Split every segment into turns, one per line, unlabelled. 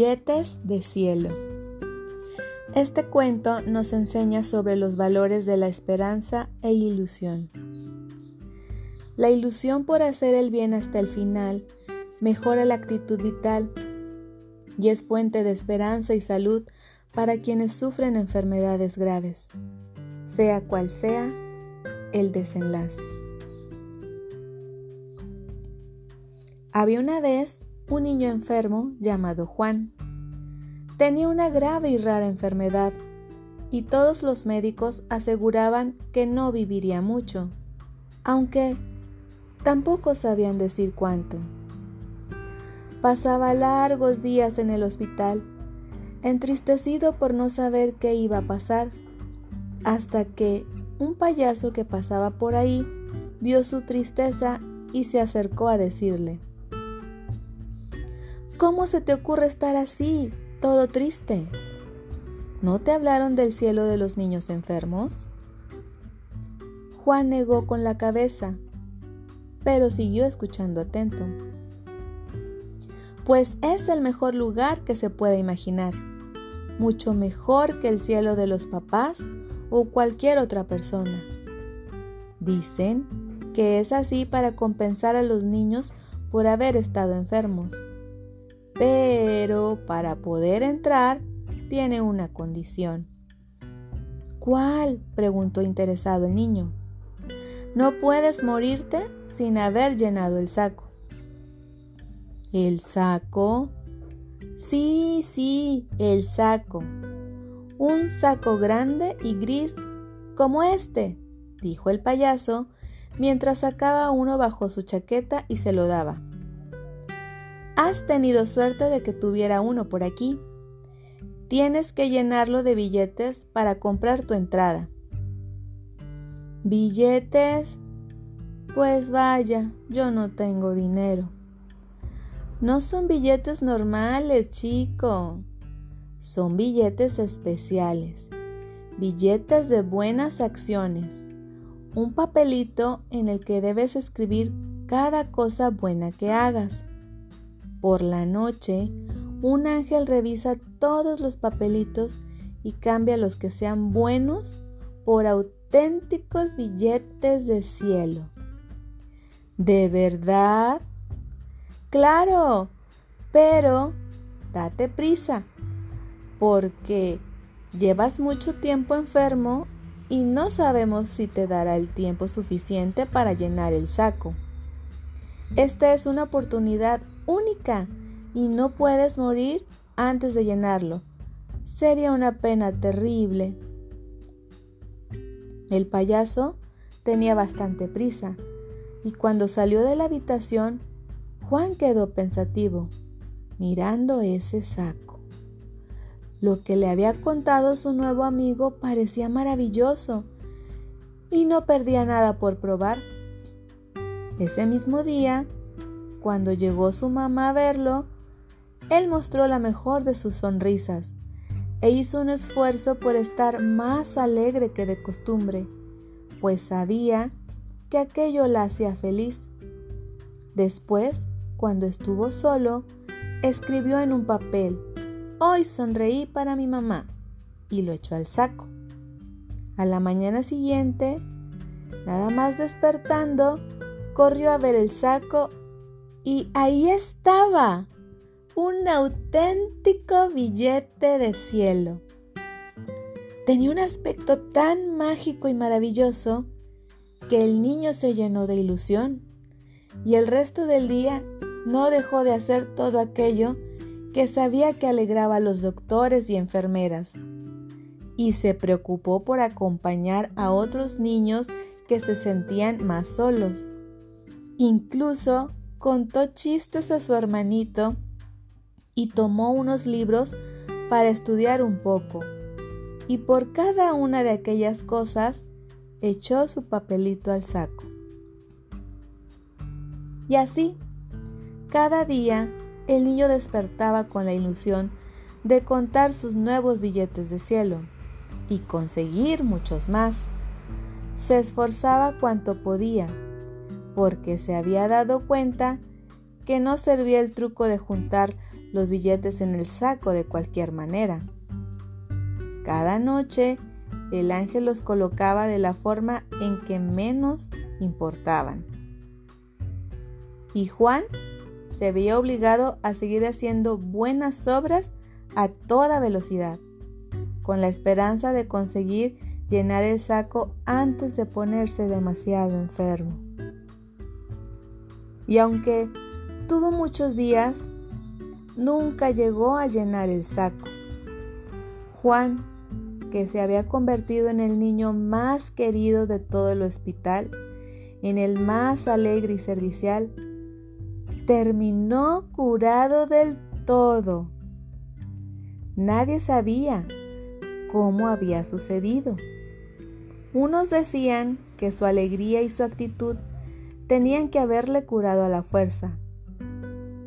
Billetes de cielo. Este cuento nos enseña sobre los valores de la esperanza e ilusión. La ilusión por hacer el bien hasta el final mejora la actitud vital y es fuente de esperanza y salud para quienes sufren enfermedades graves, sea cual sea el desenlace. Había una vez un niño enfermo llamado Juan. Tenía una grave y rara enfermedad y todos los médicos aseguraban que no viviría mucho, aunque tampoco sabían decir cuánto. Pasaba largos días en el hospital, entristecido por no saber qué iba a pasar, hasta que un payaso que pasaba por ahí vio su tristeza y se acercó a decirle, ¿Cómo se te ocurre estar así, todo triste? ¿No te hablaron del cielo de los niños enfermos? Juan negó con la cabeza, pero siguió escuchando atento. Pues es el mejor lugar que se puede imaginar, mucho mejor que el cielo de los papás o cualquier otra persona. Dicen que es así para compensar a los niños por haber estado enfermos pero para poder entrar tiene una condición. ¿Cuál? preguntó interesado el niño. No puedes morirte sin haber llenado el saco. ¿El saco? Sí, sí, el saco. Un saco grande y gris como este, dijo el payaso, mientras sacaba uno bajo su chaqueta y se lo daba. Has tenido suerte de que tuviera uno por aquí. Tienes que llenarlo de billetes para comprar tu entrada. ¿Billetes? Pues vaya, yo no tengo dinero. No son billetes normales, chico. Son billetes especiales. Billetes de buenas acciones. Un papelito en el que debes escribir cada cosa buena que hagas. Por la noche, un ángel revisa todos los papelitos y cambia los que sean buenos por auténticos billetes de cielo. ¿De verdad? Claro, pero date prisa, porque llevas mucho tiempo enfermo y no sabemos si te dará el tiempo suficiente para llenar el saco. Esta es una oportunidad única y no puedes morir antes de llenarlo. Sería una pena terrible. El payaso tenía bastante prisa y cuando salió de la habitación, Juan quedó pensativo, mirando ese saco. Lo que le había contado su nuevo amigo parecía maravilloso y no perdía nada por probar. Ese mismo día, cuando llegó su mamá a verlo, él mostró la mejor de sus sonrisas e hizo un esfuerzo por estar más alegre que de costumbre, pues sabía que aquello la hacía feliz. Después, cuando estuvo solo, escribió en un papel, Hoy sonreí para mi mamá, y lo echó al saco. A la mañana siguiente, nada más despertando, corrió a ver el saco y ahí estaba, un auténtico billete de cielo. Tenía un aspecto tan mágico y maravilloso que el niño se llenó de ilusión y el resto del día no dejó de hacer todo aquello que sabía que alegraba a los doctores y enfermeras y se preocupó por acompañar a otros niños que se sentían más solos. Incluso contó chistes a su hermanito y tomó unos libros para estudiar un poco. Y por cada una de aquellas cosas echó su papelito al saco. Y así, cada día el niño despertaba con la ilusión de contar sus nuevos billetes de cielo y conseguir muchos más. Se esforzaba cuanto podía porque se había dado cuenta que no servía el truco de juntar los billetes en el saco de cualquier manera. Cada noche el ángel los colocaba de la forma en que menos importaban. Y Juan se veía obligado a seguir haciendo buenas obras a toda velocidad, con la esperanza de conseguir llenar el saco antes de ponerse demasiado enfermo. Y aunque tuvo muchos días, nunca llegó a llenar el saco. Juan, que se había convertido en el niño más querido de todo el hospital, en el más alegre y servicial, terminó curado del todo. Nadie sabía cómo había sucedido. Unos decían que su alegría y su actitud tenían que haberle curado a la fuerza.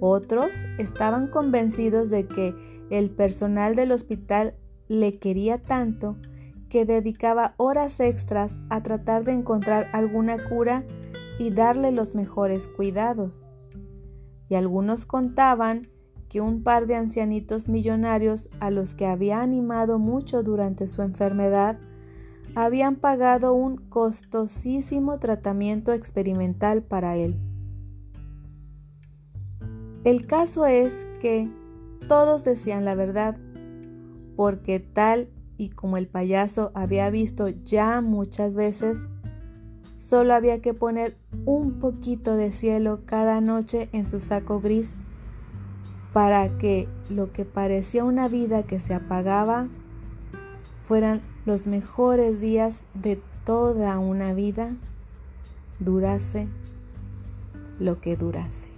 Otros estaban convencidos de que el personal del hospital le quería tanto que dedicaba horas extras a tratar de encontrar alguna cura y darle los mejores cuidados. Y algunos contaban que un par de ancianitos millonarios a los que había animado mucho durante su enfermedad habían pagado un costosísimo tratamiento experimental para él. El caso es que todos decían la verdad, porque tal y como el payaso había visto ya muchas veces, solo había que poner un poquito de cielo cada noche en su saco gris para que lo que parecía una vida que se apagaba fueran los mejores días de toda una vida, durase lo que durase.